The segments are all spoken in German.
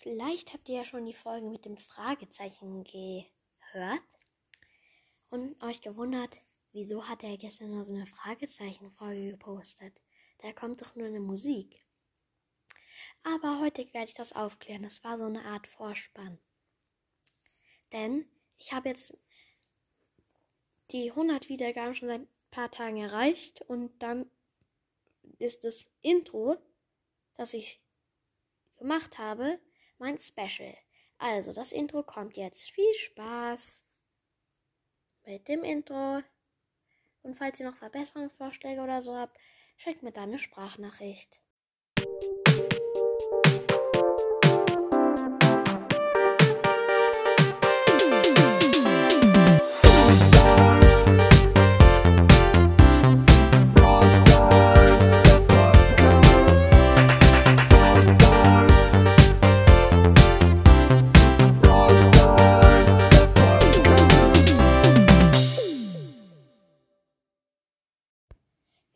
Vielleicht habt ihr ja schon die Folge mit dem Fragezeichen gehört und euch gewundert, wieso hat er gestern nur so eine Fragezeichenfolge gepostet? Da kommt doch nur eine Musik. Aber heute werde ich das aufklären. Das war so eine Art Vorspann. Denn ich habe jetzt die 100 Wiedergaben schon seit ein paar Tagen erreicht und dann ist das Intro, das ich gemacht habe, mein Special. Also, das Intro kommt jetzt. Viel Spaß mit dem Intro. Und falls ihr noch Verbesserungsvorschläge oder so habt, schickt mir dann eine Sprachnachricht.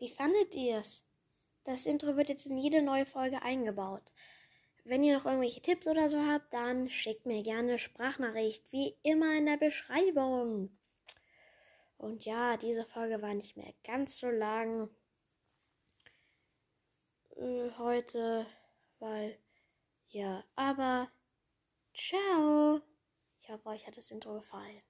Wie fandet ihr es? Das Intro wird jetzt in jede neue Folge eingebaut. Wenn ihr noch irgendwelche Tipps oder so habt, dann schickt mir gerne Sprachnachricht, wie immer in der Beschreibung. Und ja, diese Folge war nicht mehr ganz so lang äh, heute, weil ja, aber ciao. Ich hoffe, euch hat das Intro gefallen.